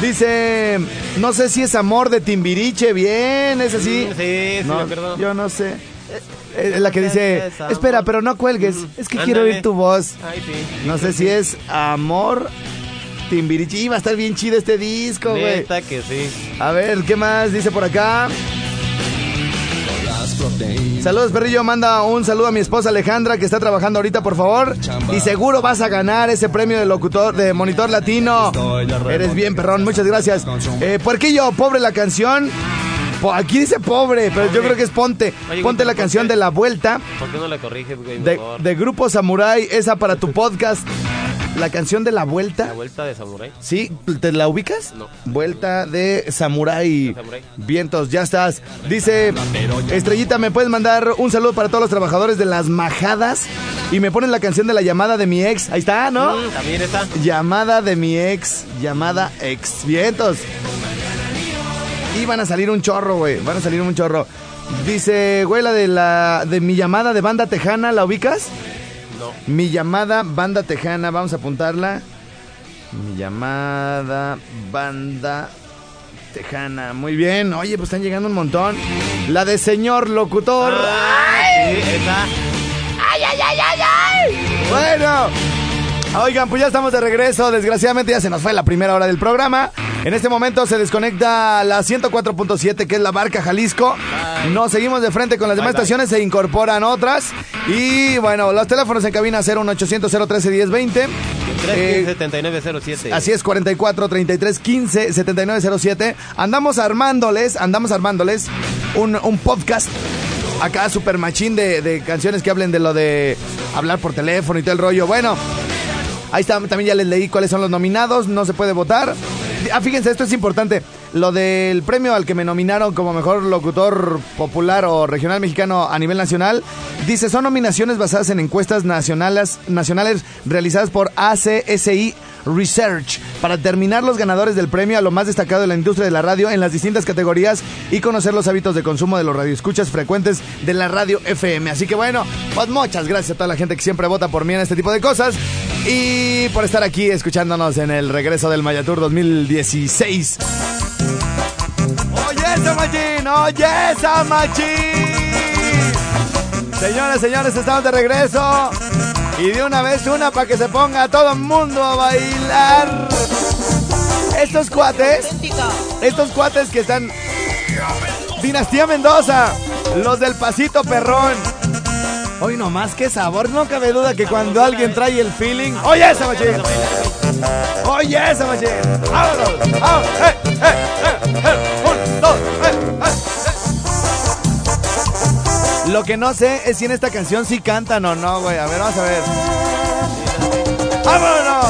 Dice, no sé si es amor de Timbiriche. Bien, es así. Sí, sí, No, me acuerdo. yo no sé. Eh, Es la que dice, espera, pero no cuelgues. Es que quiero oír tu voz. No sé si es amor Timbiriche. Iba a estar bien chido este disco, güey. Neta que sí. A ver, ¿qué más dice por acá? Saludos, perrillo. Manda un saludo a mi esposa Alejandra que está trabajando ahorita, por favor. Y seguro vas a ganar ese premio de locutor, de monitor latino. Eres bien, perrón. Muchas gracias. Eh, Puerquillo, pobre la canción. Aquí dice pobre, pero yo creo que es ponte. Oye, Ponte la ¿por canción de la vuelta ¿Por qué no le corriges, güey? de, de Grupo Samurai, esa para tu podcast. La canción de la La vuelta. vuelta de Samurai. ¿Sí? ¿Te la ubicas? No. Vuelta de Samurai. Samurai. Vientos, ya estás. Dice, Estrellita, ¿me puedes mandar un saludo para todos los trabajadores de las majadas? Y me ponen la canción de la llamada de mi ex. Ahí está, ¿no? Mm, También está. Llamada de mi ex, llamada ex. Vientos. Y van a salir un chorro, güey. Van a salir un chorro. Dice, güey, la de la de mi llamada de banda tejana, ¿la ubicas? No. Mi llamada banda tejana, vamos a apuntarla. Mi llamada banda tejana. Muy bien. Oye, pues están llegando un montón. La de señor locutor. Ah, sí, esa. Bueno. Oigan, pues ya estamos de regreso. Desgraciadamente ya se nos fue la primera hora del programa. En este momento se desconecta la 104.7, que es la Barca Jalisco. Nos seguimos de frente con las demás Bye, bye. estaciones, se incorporan otras. Y bueno, los teléfonos en cabina 01800 013 1020. Eh, 7907. Así es, 44 33 15 7907. Andamos armándoles, andamos armándoles un, un podcast acá super machín de, de canciones que hablen de lo de hablar por teléfono y todo el rollo. Bueno, ahí está, también ya les leí cuáles son los nominados, no se puede votar. Ah, fíjense, esto es importante. Lo del premio al que me nominaron como mejor locutor popular o regional mexicano a nivel nacional, dice, son nominaciones basadas en encuestas nacionales, nacionales realizadas por ACSI Research para determinar los ganadores del premio a lo más destacado de la industria de la radio en las distintas categorías y conocer los hábitos de consumo de los radioescuchas frecuentes de la radio FM. Así que bueno, pues muchas gracias a toda la gente que siempre vota por mí en este tipo de cosas y por estar aquí escuchándonos en el regreso del Mayatur 2016. ¡Oye esa machín! ¡Oye esa machín! Señores, señores, estamos de regreso. Y de una vez una para que se ponga todo el mundo a bailar. Estos cuates, estos cuates que están... Dinastía Mendoza, los del Pasito Perrón. Hoy nomás, qué sabor. No cabe duda que cuando alguien trae el feeling... ¡Oye esa machín! ¡Oye esa machín! ¡Vámonos! ¡Vámonos! ¡Eh, eh, eh, eh! ¡Un, dos, eh, Lo que no sé es si en esta canción sí cantan o no, güey. A ver, vamos a ver. ¡Vámonos!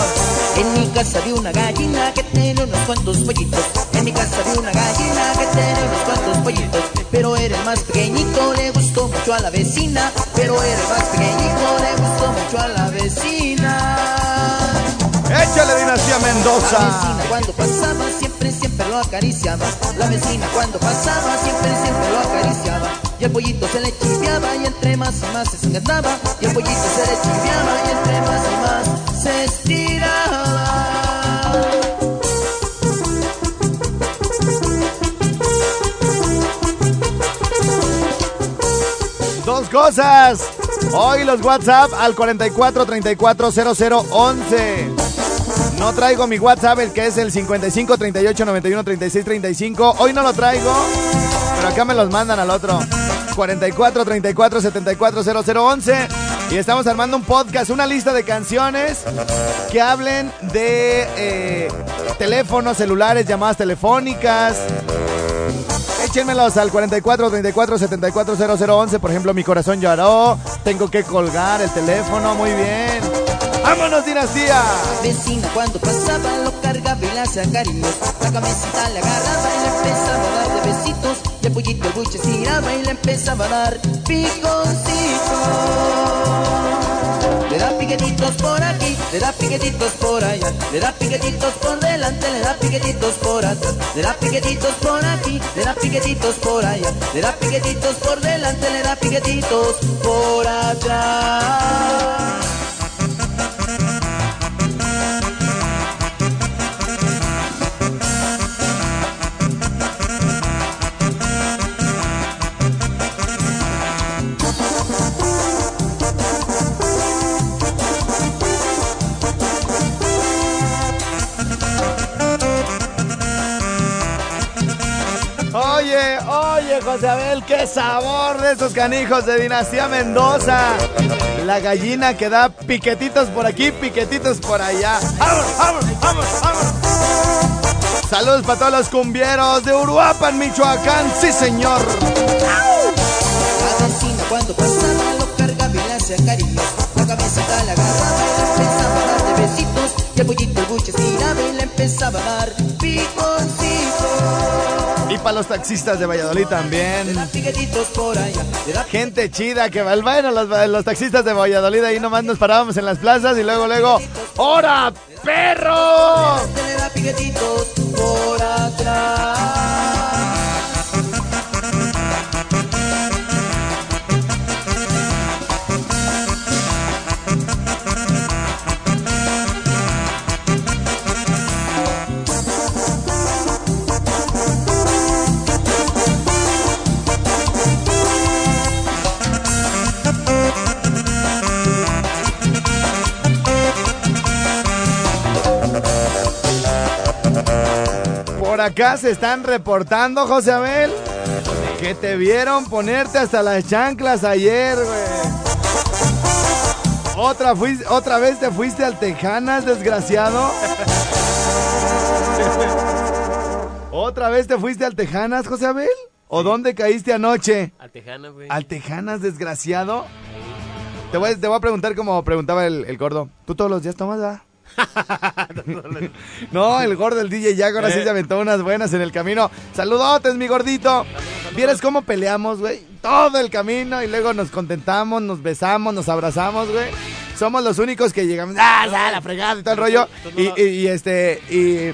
En mi casa vi una gallina que tiene unos cuantos pollitos. En mi casa vi una gallina que tiene unos cuantos pollitos. Pero era el más pequeñito, le gustó mucho a la vecina. Pero era el más pequeñito, le gustó mucho a la vecina. ¡Échale, Dinastía La Mendoza! vecina cuando pasaba siempre, siempre lo acariciaba. La vecina cuando pasaba siempre, siempre lo acariciaba. Y el pollito se le chiviaba y entre más y más se encantaba. Y el pollito se le chiviaba y entre más y más se estiraba. Dos cosas. Hoy los WhatsApp al 44 34 00 11. No traigo mi WhatsApp, el que es el 55 38 91 36 35. Hoy no lo traigo, pero acá me los mandan al otro. 44 34 74 00 11. Y estamos armando un podcast, una lista de canciones que hablen de eh, teléfonos celulares, llamadas telefónicas, Échenmelos al 44 34 74 0011. Por ejemplo, mi corazón lloró. Tengo que colgar el teléfono. Muy bien. ¡Vámonos, dinastía! La vecina cuando pasaba lo cargaba y le hacía cariños. La cabecita le agarraba y le empezaba a dar de besitos. El pollito el buche estiraba y le empezaba a dar piconcitos. Le da piquetitos por aquí, le da piquetitos por allá, le da piquetitos por delante, le da piquetitos por atrás, le da piquetitos por aquí, le da piquetitos por allá, le da piquetitos por delante, le da piquetitos por atrás. José Abel, qué sabor de esos canijos de Dinastía Mendoza. La gallina que da piquetitos por aquí, piquetitos por allá. ¡Vamos, vamos, vamos, vamos! Saludos para todos los cumbieros de Uruapan, Michoacán. Sí, señor. La vecina cuando pasaba lo cargaba y le hacía. La cabecita la agarraba y le empezaba a dar de besitos. Y el pollito buche estiraba y le empezaba a dar para los taxistas de Valladolid también. Gente chida que va. Bueno, los, los taxistas de Valladolid ahí nomás nos parábamos en las plazas y luego, luego. ¡Hora, perro! por atrás. Acá se están reportando, José Abel, que te vieron ponerte hasta las chanclas ayer, güey. Otra, otra vez te fuiste al Tejanas, desgraciado. ¿Otra vez te fuiste al Tejanas, José Abel? ¿O dónde caíste anoche? Al Tejano, güey. ¿Al Tejanas, desgraciado? Te voy, te voy a preguntar como preguntaba el, el gordo. ¿Tú todos los días tomas, ah? (laughs) No, el gordo, el DJ Yago, ahora sí Eh. se aventó unas buenas en el camino. Saludotes, mi gordito. ¿Vieras cómo peleamos, güey? Todo el camino y luego nos contentamos, nos besamos, nos abrazamos, güey. Somos los únicos que llegamos, ¡ah, ya, la fregada y todo el rollo! Y, y- y, este, y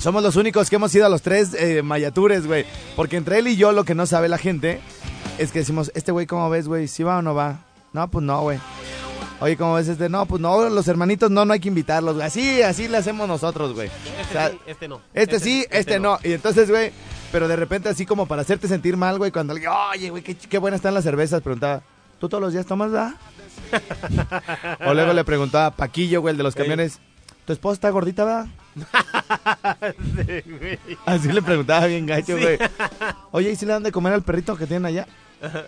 somos los únicos que hemos ido a los tres eh, mayatures, güey. Porque entre él y yo lo que no sabe la gente es que decimos, este güey, ¿cómo ves, güey? ¿Sí va o no va? No, pues no, güey. Oye, ¿cómo ves este? No, pues no, los hermanitos no, no hay que invitarlos, güey. Así, así le hacemos nosotros, güey. Este O sea, sí, este no. Este sí, este no. Y entonces, güey, pero de repente así como para hacerte sentir mal, güey, cuando alguien, oye, güey, qué, qué buenas están las cervezas, preguntaba, ¿tú todos los días tomas, va? (laughs) o luego le preguntaba a Paquillo, güey, el de los camiones, ¿tu esposa está gordita, va? Así le preguntaba bien gacho, Sí. güey. Oye, ¿y si le dan de comer al perrito que tienen allá? Bien,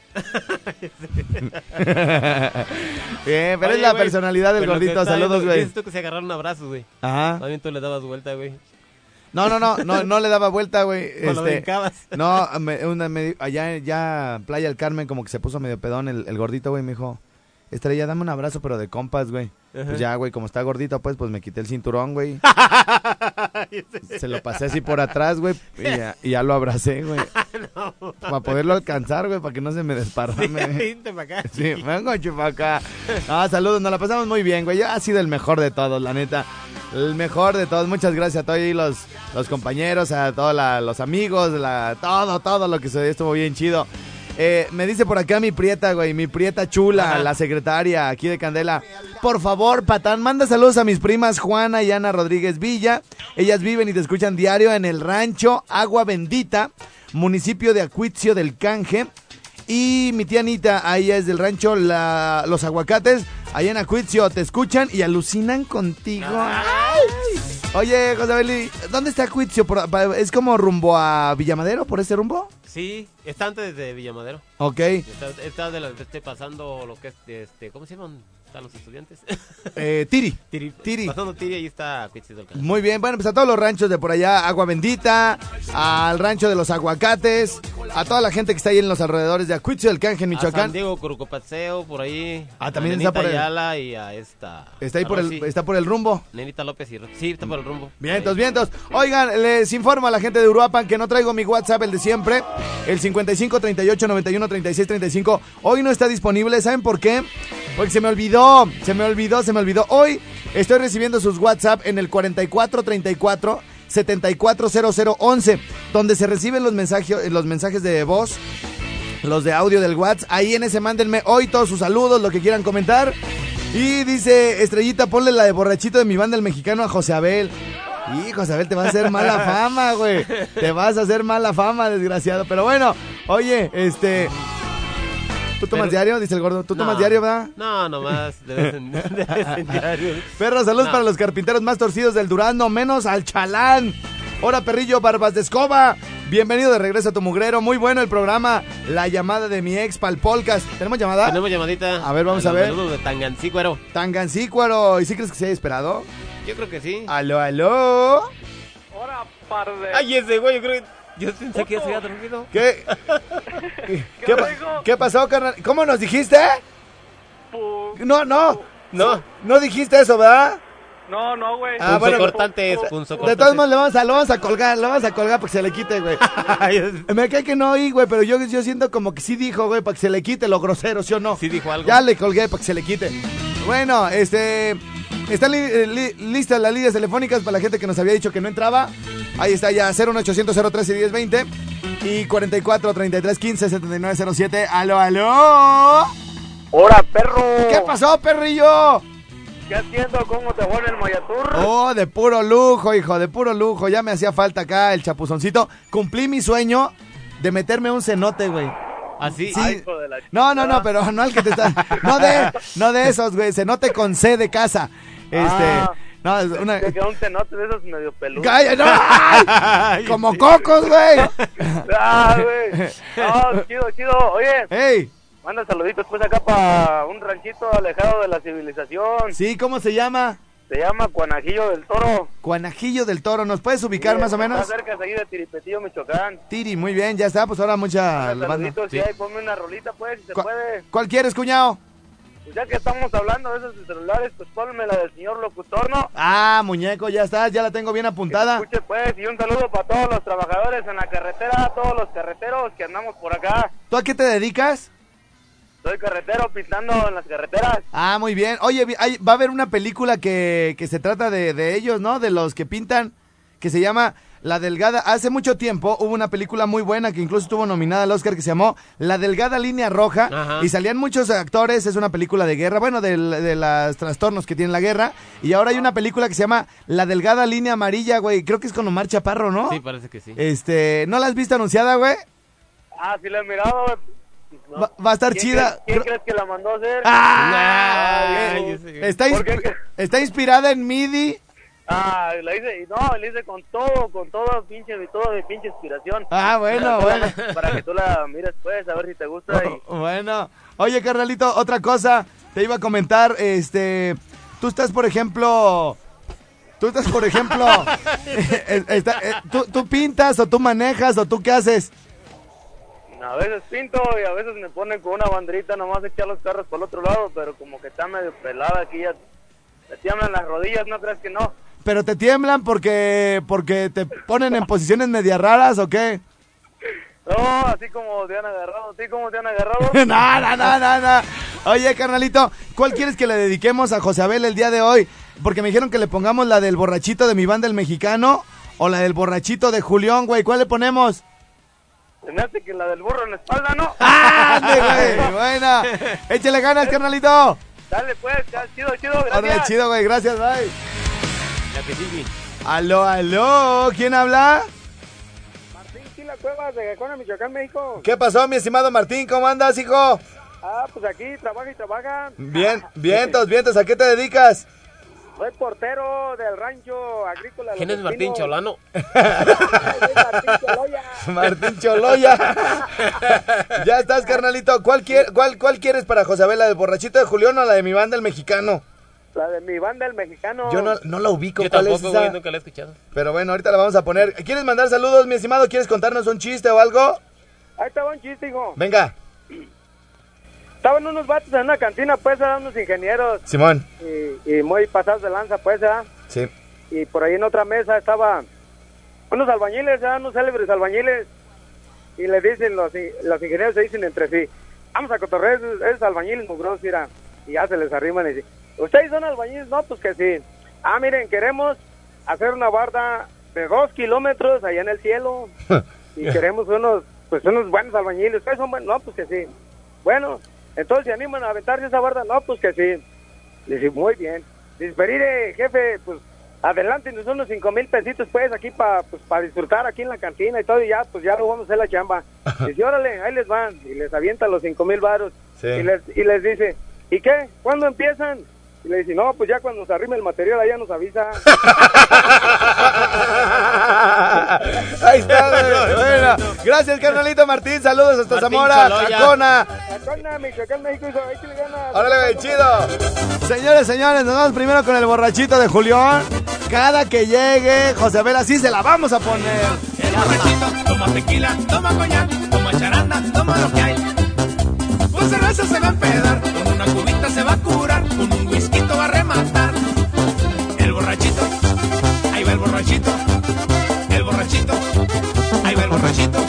(laughs) pero Oye, es la güey, personalidad del pero gordito. Saludos, güey. Dices tú que se agarraron abrazos, güey. Ajá. También tú le dabas vuelta, güey. No, no, no, no, no le daba vuelta, güey. (laughs) Este, (laughs) no, me- una, me allá ya en Playa del Carmen como que se puso medio pedón el, el gordito, güey, me dijo, Estrella, dame un abrazo, pero de compas, güey. Ajá. Pues ya, güey, como está gordito, pues, pues me quité el cinturón, güey. (laughs) se lo pasé así por atrás, güey, y ya, y ya lo abracé, güey. (laughs) Para poderlo alcanzar, güey, para que no se me desparrame. Vente pa' acá. Sí, vengo chupaca. Ah, saludos, nos la pasamos muy bien, güey. Ha sido el mejor de todos, la neta. El mejor de todos. Muchas gracias a todos los, los compañeros, a todos los amigos, la, todo, todo lo que se estuvo bien chido. Eh, me dice por acá mi prieta, güey, mi prieta chula, la secretaria aquí de Candela. Por favor, Patán, manda saludos a mis primas Juana y Ana Rodríguez Villa. Ellas viven y te escuchan diario en el rancho Agua Bendita, municipio de Acuitzio del Canje. Y mi tía Anita, ahí es del rancho la- Los Aguacates, ahí en Acuitzio, te escuchan y alucinan contigo. Ay. Oye, José Beli, ¿dónde está pa- ¿Es como rumbo a Villamadero, por ese rumbo? Sí, está antes de Villamadero. Ok. Está, está de la, este, pasando lo que es, este, ¿cómo se llaman? ¿Están los estudiantes? (laughs) Eh, Tiri. Tiri. Tiri. Pasando Tiri, ahí está. Muy bien, bueno, pues a todos los ranchos de por allá, Agua Bendita, al rancho de los Aguacates, a toda la gente que está ahí en los alrededores de Acuitzio del Canje, en A San Michoacán. Diego, Curucopaseo, por ahí. Ah, también está por Nenita el- Ayala y a esta. Está ahí por el, Rosy. está por el rumbo. Nenita López y Sí, está por el rumbo. Vientos, vientos. Oigan, les informo a la gente de Uruapan que no traigo mi WhatsApp, el de siempre, el 55 38 91 36 35. Hoy no está disponible, ¿saben por qué? Porque se me olvidó, se me olvidó, se me olvidó. Hoy estoy recibiendo sus WhatsApp en el 44 34 740011, donde se reciben los mensajes, los mensajes de voz, los de audio del WhatsApp. Ahí en ese mándenme hoy todos sus saludos, lo que quieran comentar. Y dice, Estrellita, ponle la de borrachito de mi banda el mexicano a José Abel. Y José Abel, te vas a hacer mala fama, güey. Te vas a hacer mala fama, desgraciado. Pero bueno, oye, este... ¿Tú tomas Pero- diario? Dice el gordo. ¿Tú No. tomas diario, verdad? No, nomás de vez en, (laughs) de vez en diario. Perro, saludos No. para los carpinteros más torcidos del Durazno, menos al chalán. Hola, perrillo, barbas de escoba. Bienvenido de regreso a tu mugrero. Muy bueno el programa. La llamada de mi ex pal podcast. ¿Tenemos llamada? Tenemos llamadita. A ver, vamos a los ver. Saludos de Tangancícuaro. Tangancícuaro. ¿Y sí crees que se haya esperado? Yo creo que sí. Aló, aló. Hola, par de... Ay, ese güey, yo creo que... Yo pensé que ya se había dormido. ¿Qué? ¿Qué, pa- qué pasó, carnal? ¿Cómo nos dijiste? No, no. No. No dijiste eso, ¿verdad? No, no, güey. Ah, bueno, cortante es, punzo De todos modos, le vamos a, lo vamos a colgar, lo vamos a colgar para que se le quite, güey. Me cae que no oí, güey, pero yo, yo siento como que sí dijo, güey, para que se le quite lo grosero, ¿sí o no? Sí dijo algo. Ya le colgué para que se le quite. Bueno, este... Están li- eh, li- listas las líneas telefónicas para la gente que nos había dicho que no entraba. Ahí está ya 01800 013 1020 y 44 33 15 79 07. Aló, aló. ¡Hora, perro! ¿Qué pasó, perrillo? ¿Qué haciendo? ¿Cómo te fue en el Mayatur? Oh, de puro lujo, hijo, de puro lujo. Ya me hacía falta acá el chapuzoncito. Cumplí mi sueño de meterme un cenote, güey. ¿Así? Sí. No, no, no, pero no el que te está. No de, no de esos, güey. Cenote con C de casa. Este. Ah. No, es una. Te quedó un cenote de esos medio peludos. ¡Calla, no! ¡Ay! (laughs) Como cocos, güey. Ah, güey. No, chido, chido. Oye. ¡Ey! Manda saluditos pues acá para un ranchito alejado de la civilización. Sí, ¿cómo se llama? Se llama Cuanajillo del Toro. Cuanajillo del Toro. ¿Nos puedes ubicar más o menos? Está cerca de ahí de Tiripetillo, Michoacán. Tiri, muy bien, ya está. Pues ahora mucha. Saluditos Sí. y ahí ponme una rolita pues, si se puede. ¿Cuál quieres, cuñado? Pues ya que estamos hablando de esos celulares, pues ponme la del señor locutor, ¿no? Ah, muñeco, ya está. Ya la tengo bien apuntada. Escuche pues, y un saludo para todos los trabajadores en la carretera, todos los carreteros que andamos por acá. ¿Tú a qué te dedicas? Soy carretero pintando en las carreteras. Ah, muy bien. Oye, hay- va a haber una película que, que se trata de, de ellos, ¿no? De los que pintan, que se llama La Delgada. Hace mucho tiempo hubo una película muy buena que incluso estuvo nominada al Oscar que se llamó La Delgada Línea Roja. Ajá. Y salían muchos actores, es una película de guerra, bueno, del- de, los trastornos que tiene la guerra. Y ahora hay una película que se llama La Delgada Línea Amarilla, güey. Creo que es con Omar Chaparro, ¿no? Sí, parece que sí. Este, ¿no la has visto anunciada, güey? Ah, sí la he mirado. güey. No. Va, va a estar ¿Quién chida. crees- ¿Quién crees que la mandó a hacer? ¡Ah! Ay, Eh, está, está inspirada en MIDI. Ah, la hice, y no, la hice con todo, con todo, pinche, toda mi pinche inspiración. Ah, bueno, Para- bueno. Para que tú la mires, pues, a ver si te gusta. y- (laughs) Bueno, oye, carnalito, otra cosa, te iba a comentar, este, tú estás, por ejemplo, tú estás, por ejemplo, (laughs) (laughs) está- eh, ¿tú, tú pintas o tú manejas o tú qué haces? A veces pinto y a veces me ponen con una banderita nomás echar los carros por el otro lado, pero como que está medio pelada aquí ya. Me tiemblan las rodillas, ¿no crees que no? ¿Pero te tiemblan porque, porque te ponen en posiciones media raras o qué? No, así como te han agarrado, así como te han agarrado. (laughs) no, no, no, no, no. Oye, carnalito, ¿cuál quieres que le dediquemos a José Abel el día de hoy? Porque me dijeron que le pongamos la del borrachito de mi banda el mexicano o la del borrachito de Julián, güey. ¿Cuál le ponemos? Se me hace que la del burro en la espalda, ¿no? (laughs) ¡Ande, güey! Buena. Échale ganas, carnalito. Dale, pues, chido, chido, gracias. chido, güey. Gracias, bye. La que sigue. Aló, aló. ¿Quién habla? Martín Chila Cuevas de Gacona, Michoacán, México. ¿Qué pasó, mi estimado Martín? ¿Cómo andas, hijo? Ah, pues aquí trabaja y trabaja. Bien, vientos, vientos. ¿A qué te dedicas? Soy portero del rancho agrícola. ¿Quién es Martín Cholano? (laughs) Martín Choloya. ya estás, carnalito. ¿Cuál, quier- cuál, ¿Cuál quieres para José Abel? ¿La del borrachito de Julián o la de mi banda el mexicano? La de mi banda, el mexicano. Yo no, no la ubico. Yo ¿Cuál es tampoco, esa? güey, nunca la he escuchado. Pero bueno, ahorita la vamos a poner. ¿Quieres mandar saludos, mi estimado? ¿Quieres contarnos un chiste o algo? Ahí estaba un chiste, hijo. Venga, Estaban unos vatos en una cantina, pues, eran unos ingenieros. Simón. Y, y muy pasados de lanza, pues, ¿verdad? Sí. Y por ahí en otra mesa estaban unos albañiles, ¿verdad? Unos célebres albañiles. Y le dicen, los, los ingenieros se dicen entre sí, vamos a cotorrear esos, esos albañiles mugrosos, mira. Y ya se les arriman y dicen, ¿ustedes son albañiles? No, pues que sí. Ah, miren, queremos hacer una barda de dos kilómetros allá en el cielo. (laughs) y queremos unos, pues unos buenos albañiles. ¿Ustedes son buenos? No, pues que sí. Bueno, entonces se animan a aventarse esa barda. No, pues que sí. Dice, muy bien. Dice, pero mire, jefe, pues adelante, nos unos cinco mil pesitos, pues, aquí para pues, pa disfrutar aquí en la cantina y todo, y ya, pues ya lo vamos a hacer la chamba. (laughs) Dice, órale, ahí les van. Y les avienta los cinco mil varos. Sí. Y, les, y les dice, ¿y qué? ¿Cuándo empiezan? Y le dice, no, pues ya cuando nos arrime el material allá nos avisa. (laughs) Ahí está, (laughs) bueno. Gracias, carnalito Martín. Saludos hasta Martín Zamora, Chaloya. Tacona. Tacona, Michoacán, México. Órale, chido. Señores, señores, nos vamos primero con el borrachito de Julián. Cada que llegue, José Vera, sí se la vamos a poner. El borrachito toma tequila, toma coñac, toma charanda, toma lo que hay. Pues cerveza se va a empedar cubita se va a curar, con un whisky va a rematar. El borrachito, ahí va el borrachito, el borrachito, ahí va el borrachito.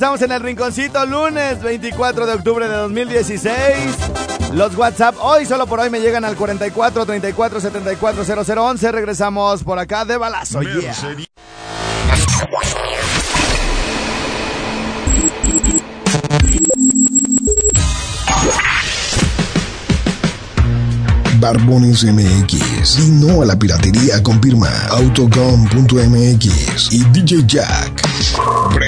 Estamos en el rinconcito lunes 24 de octubre de 2016. Los WhatsApp hoy, solo por hoy, me llegan al 44 34 74 0011. Regresamos por acá de balazo. Yeah. Barbones MX y no a la piratería con firma autocom.mx y DJ Jack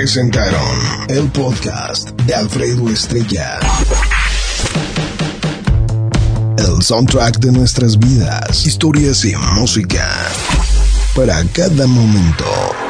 presentaron el podcast de Alfredo Estrella. El soundtrack de nuestras vidas, historias y música. Para cada momento.